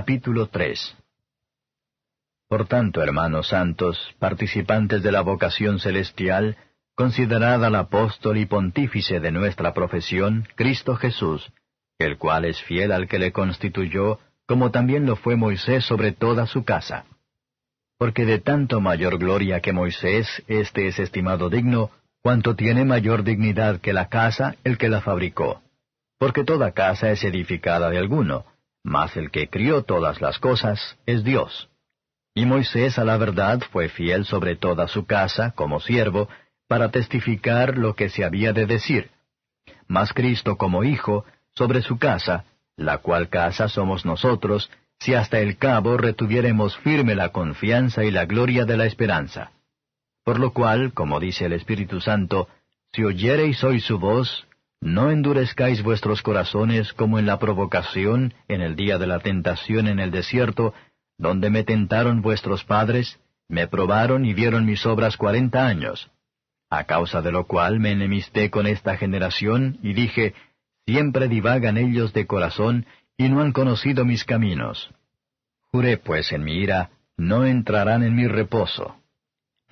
Capítulo 3 Por tanto, hermanos santos, participantes de la vocación celestial, considerad al apóstol y pontífice de nuestra profesión, Cristo Jesús, el cual es fiel al que le constituyó, como también lo fue Moisés sobre toda su casa. Porque de tanto mayor gloria que Moisés, éste es estimado digno, cuanto tiene mayor dignidad que la casa el que la fabricó. Porque toda casa es edificada de alguno, mas el que crió todas las cosas es Dios. Y Moisés a la verdad fue fiel sobre toda su casa, como siervo, para testificar lo que se había de decir. Mas Cristo como Hijo, sobre su casa, la cual casa somos nosotros, si hasta el cabo retuviéremos firme la confianza y la gloria de la esperanza. Por lo cual, como dice el Espíritu Santo, si oyereis hoy su voz, no endurezcáis vuestros corazones como en la provocación en el día de la tentación en el desierto, donde me tentaron vuestros padres, me probaron y vieron mis obras cuarenta años a causa de lo cual me enemisté con esta generación y dije, siempre divagan ellos de corazón y no han conocido mis caminos. Juré pues en mi ira, no entrarán en mi reposo.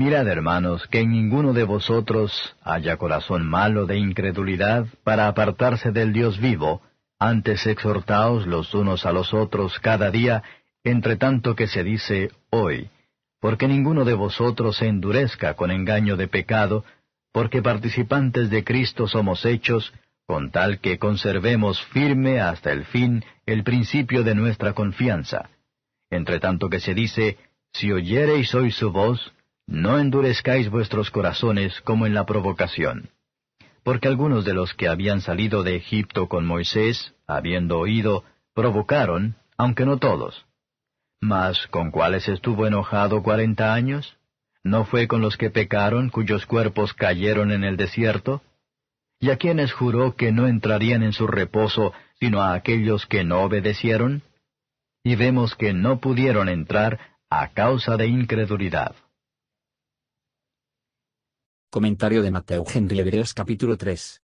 Mirad, hermanos, que en ninguno de vosotros haya corazón malo de incredulidad para apartarse del Dios vivo, antes exhortaos los unos a los otros cada día, entre tanto que se dice hoy, porque ninguno de vosotros se endurezca con engaño de pecado, porque participantes de Cristo somos hechos, con tal que conservemos firme hasta el fin el principio de nuestra confianza. Entre tanto que se dice, si oyereis hoy su voz, no endurezcáis vuestros corazones como en la provocación. Porque algunos de los que habían salido de Egipto con Moisés, habiendo oído, provocaron, aunque no todos. Mas, ¿con cuáles estuvo enojado cuarenta años? ¿No fue con los que pecaron, cuyos cuerpos cayeron en el desierto? ¿Y a quienes juró que no entrarían en su reposo, sino a aquellos que no obedecieron? Y vemos que no pudieron entrar a causa de incredulidad. Comentario de Mateo Henry Hebreos capítulo 3.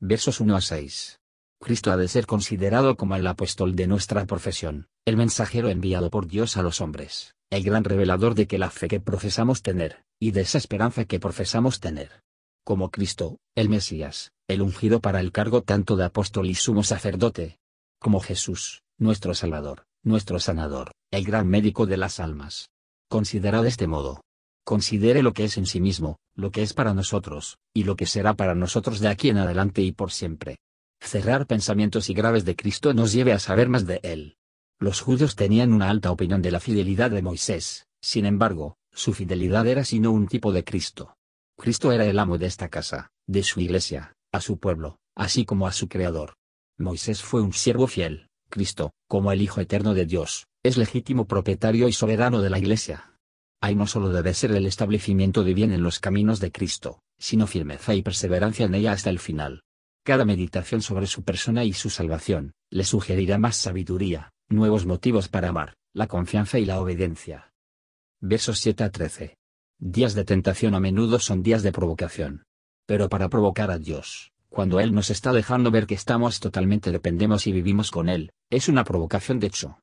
Versos 1 a 6. Cristo ha de ser considerado como el apóstol de nuestra profesión, el mensajero enviado por Dios a los hombres, el gran revelador de que la fe que profesamos tener, y de esa esperanza que profesamos tener. Como Cristo, el Mesías, el ungido para el cargo tanto de apóstol y sumo sacerdote. Como Jesús, nuestro Salvador, nuestro sanador, el gran médico de las almas. Considera de este modo. Considere lo que es en sí mismo, lo que es para nosotros, y lo que será para nosotros de aquí en adelante y por siempre cerrar pensamientos y graves de Cristo nos lleve a saber más de él. Los judíos tenían una alta opinión de la fidelidad de Moisés, sin embargo, su fidelidad era sino un tipo de Cristo. Cristo era el amo de esta casa, de su iglesia, a su pueblo, así como a su Creador. Moisés fue un siervo fiel, Cristo, como el Hijo eterno de Dios, es legítimo propietario y soberano de la iglesia. Ahí no solo debe ser el establecimiento de bien en los caminos de Cristo, sino firmeza y perseverancia en ella hasta el final. Cada meditación sobre su persona y su salvación, le sugerirá más sabiduría, nuevos motivos para amar, la confianza y la obediencia. Versos 7 a 13. Días de tentación a menudo son días de provocación. Pero para provocar a Dios, cuando Él nos está dejando ver que estamos totalmente dependemos y vivimos con Él, es una provocación de hecho.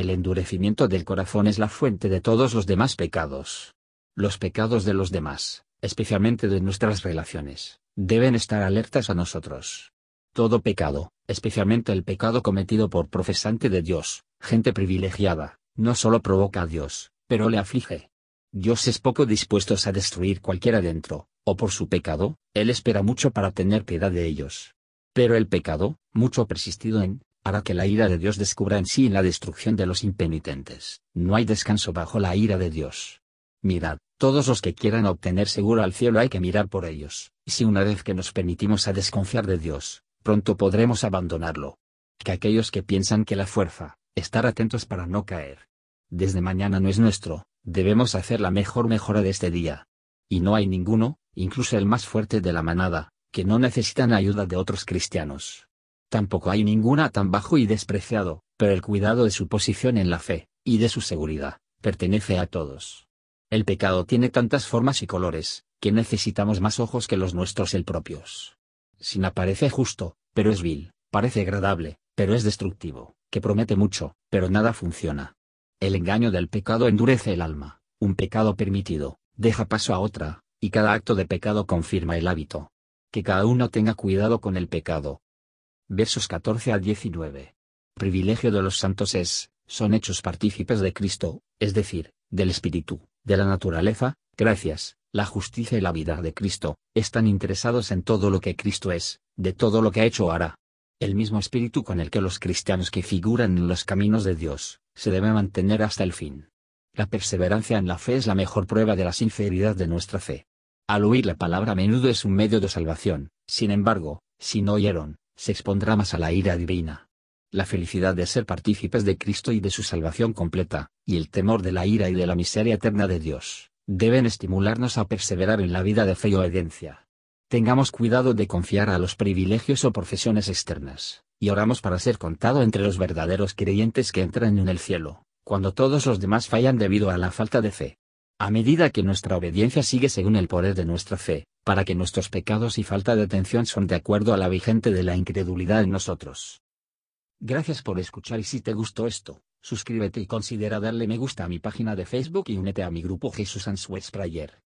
El endurecimiento del corazón es la fuente de todos los demás pecados. Los pecados de los demás, especialmente de nuestras relaciones, deben estar alertas a nosotros. Todo pecado, especialmente el pecado cometido por profesante de Dios, gente privilegiada, no solo provoca a Dios, pero le aflige. Dios es poco dispuesto a destruir cualquiera dentro, o por su pecado, Él espera mucho para tener piedad de ellos. Pero el pecado, mucho persistido en, hará que la ira de Dios descubra en sí la destrucción de los impenitentes. No hay descanso bajo la ira de Dios. Mirad, todos los que quieran obtener seguro al cielo hay que mirar por ellos, y si una vez que nos permitimos a desconfiar de Dios, pronto podremos abandonarlo. Que aquellos que piensan que la fuerza, estar atentos para no caer. Desde mañana no es nuestro, debemos hacer la mejor mejora de este día. Y no hay ninguno, incluso el más fuerte de la manada, que no necesitan ayuda de otros cristianos. Tampoco hay ninguna tan bajo y despreciado, pero el cuidado de su posición en la fe, y de su seguridad, pertenece a todos. El pecado tiene tantas formas y colores, que necesitamos más ojos que los nuestros el propios. Sin aparece justo, pero es vil, parece agradable, pero es destructivo, que promete mucho, pero nada funciona. El engaño del pecado endurece el alma, un pecado permitido, deja paso a otra, y cada acto de pecado confirma el hábito. Que cada uno tenga cuidado con el pecado. Versos 14 al 19. Privilegio de los santos es, son hechos partícipes de Cristo, es decir, del Espíritu, de la naturaleza, gracias, la justicia y la vida de Cristo, están interesados en todo lo que Cristo es, de todo lo que ha hecho o hará. El mismo espíritu con el que los cristianos que figuran en los caminos de Dios, se debe mantener hasta el fin. La perseverancia en la fe es la mejor prueba de la sinceridad de nuestra fe. Al oír la palabra a menudo es un medio de salvación, sin embargo, si no oyeron, se expondrá más a la ira divina. La felicidad de ser partícipes de Cristo y de su salvación completa, y el temor de la ira y de la miseria eterna de Dios, deben estimularnos a perseverar en la vida de fe y obediencia. Tengamos cuidado de confiar a los privilegios o profesiones externas, y oramos para ser contado entre los verdaderos creyentes que entran en el cielo, cuando todos los demás fallan debido a la falta de fe. A medida que nuestra obediencia sigue según el poder de nuestra fe, para que nuestros pecados y falta de atención son de acuerdo a la vigente de la incredulidad en nosotros. Gracias por escuchar y si te gustó esto, suscríbete y considera darle me gusta a mi página de Facebook y únete a mi grupo Jesús Answers Prayer.